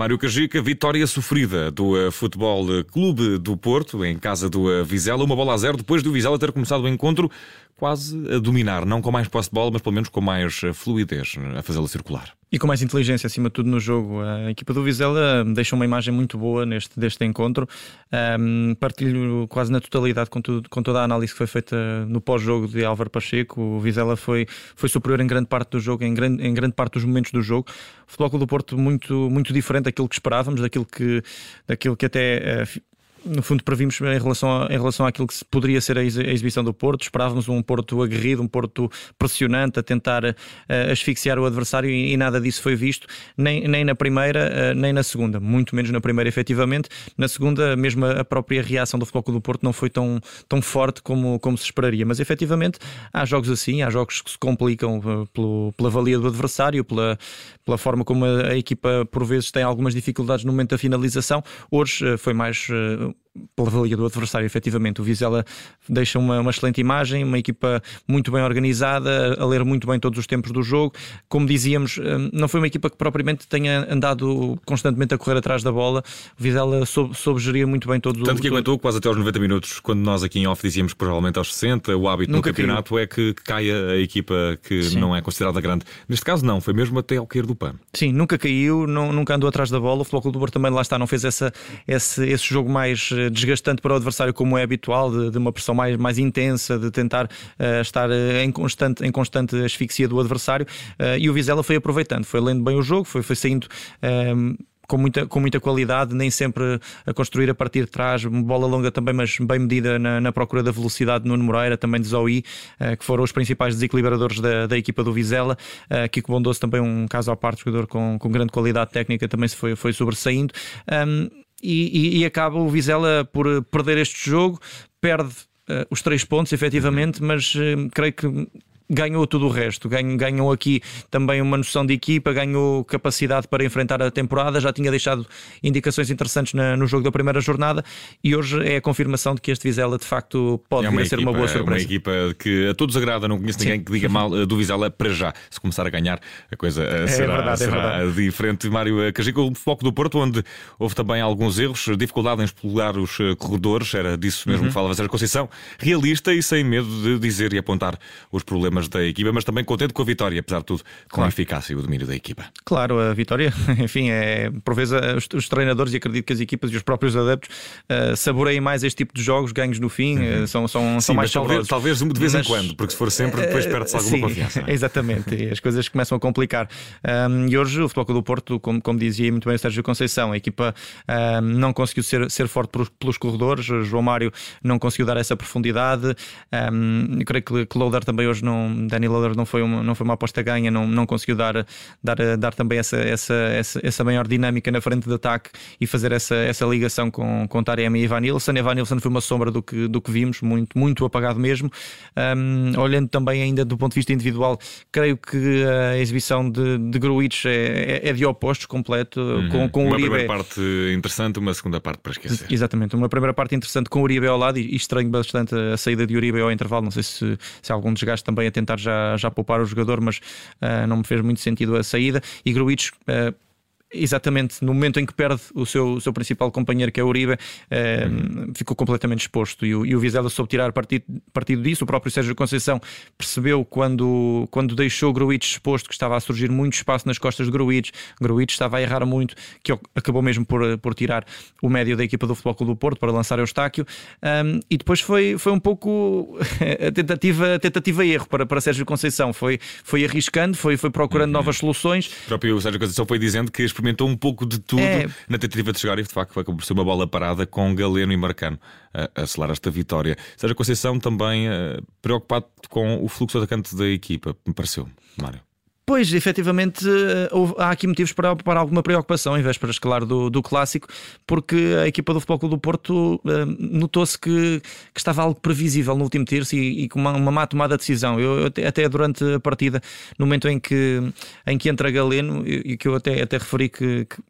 Mário Cajica, vitória sofrida do uh, Futebol Clube do Porto, em casa do uh, Vizela, uma bola a zero, depois do Vizela ter começado o encontro quase a dominar, não com mais posse de bola, mas pelo menos com mais uh, fluidez a fazê-la circular. E com mais inteligência, acima de tudo, no jogo. A equipa do Vizela deixa uma imagem muito boa neste deste encontro. Um, partilho quase na totalidade com, tudo, com toda a análise que foi feita no pós-jogo de Álvaro Pacheco. O Vizela foi, foi superior em grande parte do jogo, em grande, em grande parte dos momentos do jogo. O Futebol do Porto muito, muito diferente daquilo que esperávamos, daquilo que, daquilo que até uh, no fundo, previmos em relação, a, em relação àquilo que poderia ser a exibição do Porto. Esperávamos um Porto aguerrido, um Porto pressionante, a tentar uh, asfixiar o adversário e, e, nada disso foi visto, nem, nem na primeira, uh, nem na segunda. Muito menos na primeira, efetivamente. Na segunda, mesmo a própria reação do Futebol do Porto não foi tão, tão forte como, como se esperaria. Mas, efetivamente, há jogos assim, há jogos que se complicam uh, pelo, pela valia do adversário, pela, pela forma como a, a, equipa, por vezes, tem algumas dificuldades no momento da finalização. Hoje foi mais know pela valia do adversário, efetivamente. O Vizela deixa uma, uma, excelente imagem, uma equipa muito bem organizada, a ler muito bem todos os tempos do jogo. Como dizíamos, hum, não foi uma equipa que propriamente tenha andado constantemente a correr atrás da bola. O Vizela soube, soube gerir muito bem todos Tanto que aguentou quase até aos 90 minutos, quando nós aqui em off dizíamos provavelmente aos 60, o hábito Nunca no campeonato caiu. é que caia a equipa que Sim. não é considerada grande. Neste caso, não, foi mesmo até ao cair do pano. Sim, nunca caiu, não, nunca andou atrás da bola. O Futebol do Porto também lá está, não fez essa, esse, esse jogo mais desgastante para o adversário, como é habitual, de, de uma pressão mais, mais intensa, de tentar uh, estar eh, em constante, em constante asfixia do adversário. Uh, e o Vizela foi aproveitando, foi lendo bem o jogo, foi, foi saindo. com muita, com muita qualidade, nem sempre a construir a partir de trás, bola longa também, mas bem medida na, na procura da velocidade de Nuno Moreira, também de Zoe, uh, que foram os principais desequilibradores da, da equipa do Vizela. Uh, Kiko Bondoso também um caso à parte, jogador com, com grande qualidade técnica, também se foi, foi sobressaindo. Um, e, e, e acaba o Vizela por perder este jogo, perde uh, os três pontos, efetivamente, mas uh, creio que ganhou tudo o resto. Ganhou aqui também uma noção de equipa, ganhou capacidade para enfrentar a temporada, já tinha deixado indicações interessantes na, no jogo da primeira jornada e hoje é a confirmação de que este Vizela de facto pode é vir a ser uma boa surpresa. Uma equipa que a todos agrada, não conheço ninguém Sim. que diga mal eh, do Vizela para já. Se começar a ganhar, a coisa eh, é será, verdade, é será é diferente. Mário eh, Cajica, o foco do Porto, onde houve também alguns erros, dificuldade em explorar os corredores, era disso mesmo uhum. que falava Sérgio Conceição, realista e sem medo de dizer e apontar os problemas problemas da equipa, mas também contente com a vitória, apesar de tudo, com claro. a eficácia e o domínio da equipa. Claro, a vitória, enfim, é por vezes os, os treinadores e acredito que as equipas e os próprios adeptos uh, saboreiem mais este tipo de jogos, ganhos no fim, uhum. uh, são, são, Sim, são mais talvez, talvez de vez mas, em quando, porque se for sempre, depois perde-se alguma sim, confiança. É? Exatamente, e as coisas começam a complicar. Um, e hoje o Futebol do Porto, como, como dizia muito bem o Sérgio Conceição, a equipa um, não conseguiu ser, ser forte pelos, pelos corredores, João Mário não conseguiu dar essa profundidade. Um, eu creio que, que Loader também hoje não, Danny Loader não foi uma, não foi uma aposta ganha, não, não conseguiu dar, dar, dar também essa, essa, essa, essa maior dinâmica na frente de ataque e fazer essa, essa ligação com, com Taremi e Ivan Nilsson. Ivan Nilsson foi uma sombra do que, do que vimos, muito, muito apagado mesmo. Um, olhando também ainda do ponto de vista individual, creio que a exibição de, de Gruitch é, é, é de opostos completo. Uhum. Com, com uma Uribe. primeira parte interessante, uma segunda parte para esquecer. Exatamente, uma primeira parte interessante com o Uribe ao lado e, e estranho bastante a saída de Uribe ao intervalo. Não sei se, se algum desgaste também a tentar já, já poupar o jogador, mas uh, não me fez muito sentido a saída. E Gruitch. Uh, exatamente no momento em que perde o seu, o seu principal companheiro, que é o Uribe, eh, uhum. ficou completamente exposto. E o, e o Vizela soube tirar partido, partido disso. O próprio Sérgio Conceição percebeu quando, quando deixou Gruitch exposto que estava a surgir muito espaço nas costas de Gruitch. Gruitch estava a errar muito, que acabou mesmo por, por tirar o médio da equipa do Futebol Clube do Porto para lançar Eustáquio. Um, e depois foi, foi um pouco a tentativa, a tentativa erro para, para Sérgio Conceição. Foi, foi arriscando, foi, foi procurando uhum. novas soluções. O próprio Sérgio Conceição foi dizendo que experimentou um pouco de tudo é... na tentativa de chegar e de facto acabou por ser uma bola parada com Galeno e Marcano a, a selar esta vitória. Sérgio Conceição também uh, preocupado com o fluxo atacante da equipa, me pareceu, Mário. Pois, efetivamente, eh, há aqui motivos para, para alguma preocupação em vésperas, claro, do, do clássico, porque a equipa do Futebol Clube do Porto uh, notou-se que, que, estava algo previsível no último terço e, e com uma, uma má tomada de decisão. Eu, até, até, durante a partida, no momento em que, em que entra Galeno, e que eu até, até referi que, que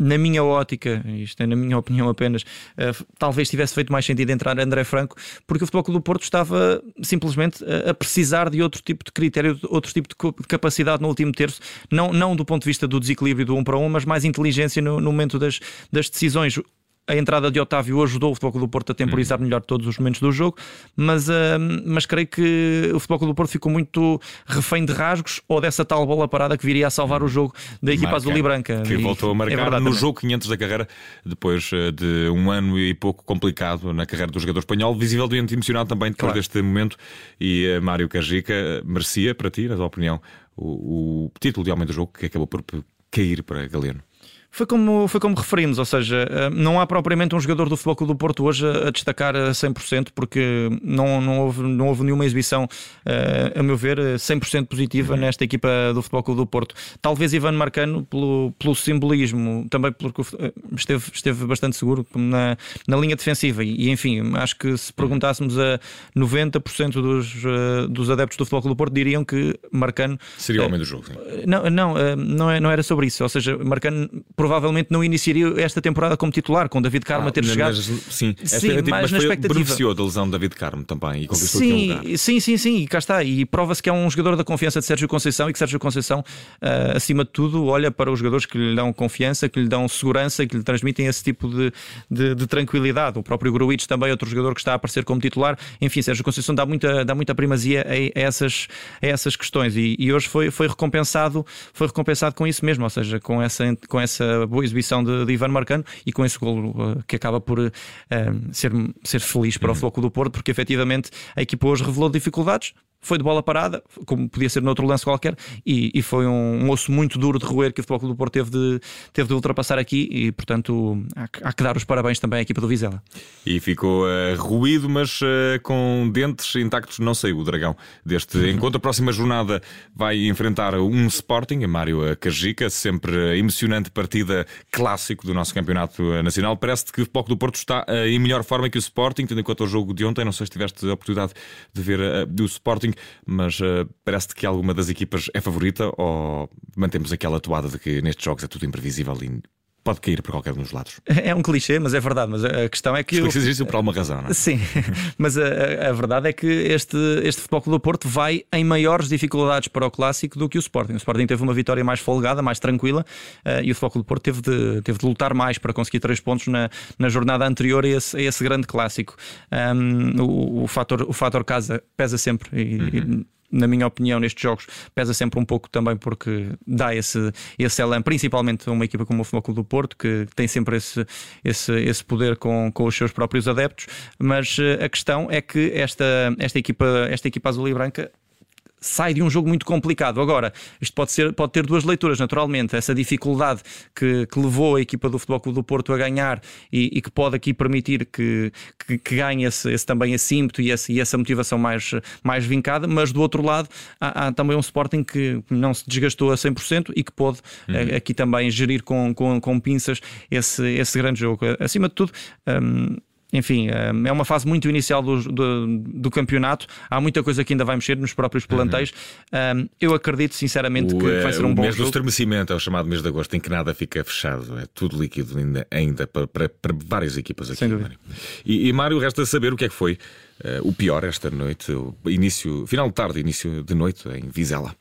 na minha ótica, isto é na minha opinião apenas, uh, talvez tivesse feito mais sentido entrar André Franco, porque o Futebol Clube do Porto estava simplesmente a, a precisar de outro tipo de critério, de outro tipo de capacidade no último terço, não, não do ponto de vista do desequilíbrio do 1 um para 1, um, mas mais inteligência no, no momento das, das decisões a entrada de Otávio ajudou o Futebol Clube do Porto a temporizar uhum. melhor todos os momentos do jogo, mas, uh, mas creio que o Futebol Clube do Porto ficou muito refém de rasgos ou dessa tal bola parada que viria a salvar o uhum. jogo da equipa azul e branca. Que e, voltou a marcar é no também. jogo 500 da carreira, depois eh, de um ano e pouco complicado na carreira do jogador espanhol, visivelmente emocionado também depois claro. deste momento. E uh, Mário Cajica merecia para ti, na tua opinião, o, o título de homem do jogo que acabou por cair para Galeno. Foi como, foi como referimos, ou seja, eh, não há propriamente um jogador do Futebol do Porto hoje a destacar a 100%, porque não, não, houve, não houve nenhuma exibição, eh, a meu ver, 100% positiva uhum. nesta equipa do Futebol do Porto. Talvez Ivan Marcano, pelo, pelo simbolismo, também porque eh, esteve, esteve bastante seguro na, na linha defensiva. E, enfim, acho que se perguntássemos a 90% dos, dos adeptos do Futebol do Porto, diriam que Marcano. Seria o homem do jogo. Não, não, não, é, não era sobre isso. Ou seja, Marcano provavelmente não iniciaria esta temporada como titular, com David Carmo ah, a ter mas, chegado. sim, sim mas, mas na expectativa. beneficiou da lesão de David Carmo também e conquistou sim, lugar. Sim, sim, sim, e cá está. E prova-se que é um jogador da confiança de Sérgio Conceição e que Sérgio Conceição, uh, acima de tudo, olha para os jogadores que lhe dão confiança, que lhe dão segurança, que lhe transmitem esse tipo de, de, de tranquilidade. O próprio Gruitch também, outro jogador que está a aparecer como titular. Enfim, Sérgio Conceição dá muita, dá muita primazia a, a essas, a essas questões e, e, hoje foi, foi, recompensado, foi recompensado com isso mesmo, ou seja, com essa, com essa boa exibição de de, Ivan Marcano e com esse golo uh, que acaba por uh, ser, ser feliz para uhum. o Futebol do Porto, porque efetivamente a equipa hoje revelou dificuldades, foi de bola parada, como podia ser noutro lance qualquer, e, e foi um, um, osso muito duro de roer que o Futebol Clube do Porto teve de, teve de ultrapassar aqui, e portanto há, há que dar os parabéns também à equipa do Vizela. E ficou uh, ruído, mas uh, com dentes intactos, não saiu o Dragão deste uhum. encontro. A próxima jornada vai enfrentar um Sporting, a Mário Cajica, sempre emocionante partida clássico do nosso campeonato nacional. Parece-te que o Futebol do Porto está uh, em melhor forma que o Sporting, tendo em conta o jogo de ontem. Não sei se tiveste a oportunidade de ver uh, o Sporting Sporting, mas uh, parece-te que alguma das equipas é favorita ou mantemos aquela toada de que nestes jogos é tudo imprevisível e pode cair por qualquer um dos lados. É um clichê, mas é verdade. Mas a questão é que. Os clichês existem por alguma razão, não é? Sim, mas a, a, verdade é que este, este Futebol Clube do Porto vai em maiores dificuldades para o clássico do que o Sporting. O Sporting teve uma vitória mais folgada, mais tranquila, uh, e o Futebol Clube do Porto teve de, teve de lutar mais para conseguir três pontos na, na jornada anterior a esse, a esse grande clássico. Um, o, o, fator, o fator casa pesa sempre. E, uhum. e, na minha opinião, nestes jogos pesa sempre um pouco também porque dá esse, esse elan, principalmente uma equipa como o Futebol Clube do Porto, que tem sempre esse, esse, esse poder com, com os seus próprios adeptos. Mas eh, a questão é que esta, esta, equipa, esta equipa azul e branca sai de um jogo muito complicado. Agora, isto pode, ser, pode ter duas leituras, naturalmente. Essa dificuldade que, que levou a equipa do Futebol Clube do Porto a ganhar e, e que pode aqui permitir que, que, que ganhe esse, esse, também esse ímpeto e, esse, e, essa motivação mais, mais vincada, mas do outro lado há, há, também um Sporting que não se desgastou a 100% e que pode uhum. Eh, aqui também gerir com, com, com pinças esse, esse grande jogo. Acima de tudo, um, enfim, eh, é uma fase muito inicial do, do, do, campeonato. Há muita coisa que ainda vai mexer nos próprios plantéis. Uhum. Eu acredito sinceramente o, que vai ser um bom mês jogo. do estremecimento é o chamado mês de agosto, em que nada fica fechado, é tudo líquido ainda, ainda para, para, para várias equipas aqui. Mário. E, e Mário, resta saber o que é que foi uh, o pior esta noite, o início, final de tarde, início de noite em Vizela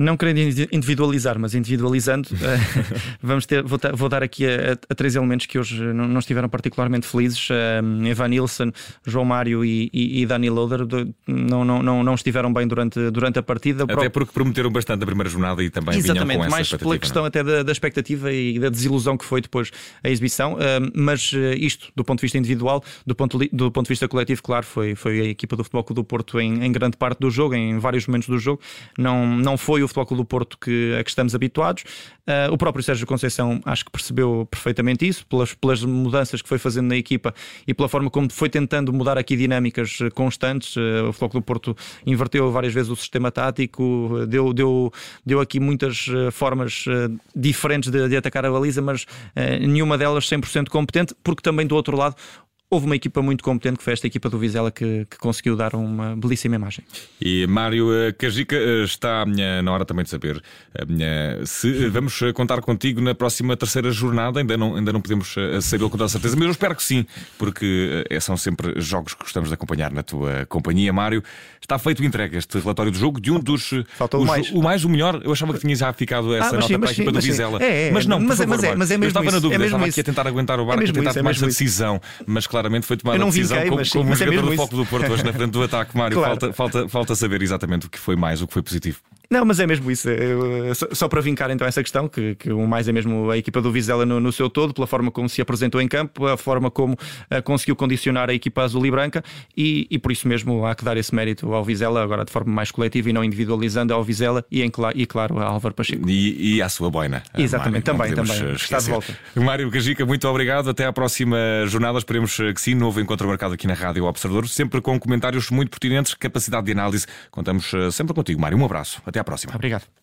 não querendo individualizar, mas individualizando, eh, vamos ter, vou, vou dar aqui a, a, três elementos que hoje não, não estiveram particularmente felizes: um, eh, Evan Nilsson, João Mário e, e, e Dani Loader não, não, não, não estiveram bem durante, durante a partida. Até porque prometeram bastante a primeira jornada e também Exatamente, vinham com mais pela questão não? até da, da, expectativa e da desilusão que foi depois a exibição. mas eh, isto, do ponto de vista individual, do ponto, do ponto de vista coletivo, claro, foi, foi a equipa do Futebol Clube do Porto em, em grande parte do jogo, em vários momentos do jogo. Não, não foi o Futebol Clube do Porto que, a que estamos habituados. Uh, o próprio Sérgio Conceição acho que percebeu perfeitamente isso, pelas, pelas mudanças que foi fazendo na equipa e pela forma como foi tentando mudar aqui dinâmicas constantes. Uh, o Futebol do Porto inverteu várias vezes o sistema tático, deu, deu, deu aqui muitas formas diferentes de, de, atacar a baliza, mas nenhuma delas 100% competente, porque também do outro lado houve uma equipa muito competente que foi esta equipa do Vizela que, que conseguiu dar uma belíssima imagem. E Mário Cajica está na hora também de saber se vamos contar contigo na próxima terceira jornada. Ainda não, ainda não podemos saber com toda a certeza, mas eu espero que sim, porque são sempre jogos que gostamos de acompanhar na tua companhia, Mário. Está feito entregue este relatório do jogo de um dos. Faltou os, o mais. O mais, o melhor. Eu achava que tinha já ficado essa ah, nota sim, para a equipa do Vizela. É, é, mas não, mas, favor, mas, é, mas é mesmo Eu estava isso, na dúvida, é estava isso. aqui a tentar aguentar o barco, é a tentar tomar essa decisão, mas claramente foi tomada a decisão vinquei, como, mas, como mas é jogador do isso. foco do Porto hoje na frente do ataque, Mário. Claro. Falta, falta, falta saber exatamente o que foi mais, o que foi positivo. Não, mas é mesmo isso. Eu, só, só, para vincar então essa questão, que, que, o mais é mesmo a equipa do Vizela no, no, seu todo, pela forma como se apresentou em campo, a forma como uh, conseguiu condicionar a equipa azul e branca, e, e, por isso mesmo há que dar esse mérito ao Vizela, agora de forma mais coletiva e não individualizando ao Vizela e, em, e claro, a Álvaro Pacheco. E, e à sua boina. Exatamente, Mário, também, também. Está de volta. Mário Cajica, muito obrigado. Até à próxima jornada. Esperemos que sim. Novo encontro marcado aqui na Rádio Observador, sempre com comentários muito pertinentes, capacidade de análise. Contamos sempre contigo, Mário. Um abraço. Até à próxima. Obrigado.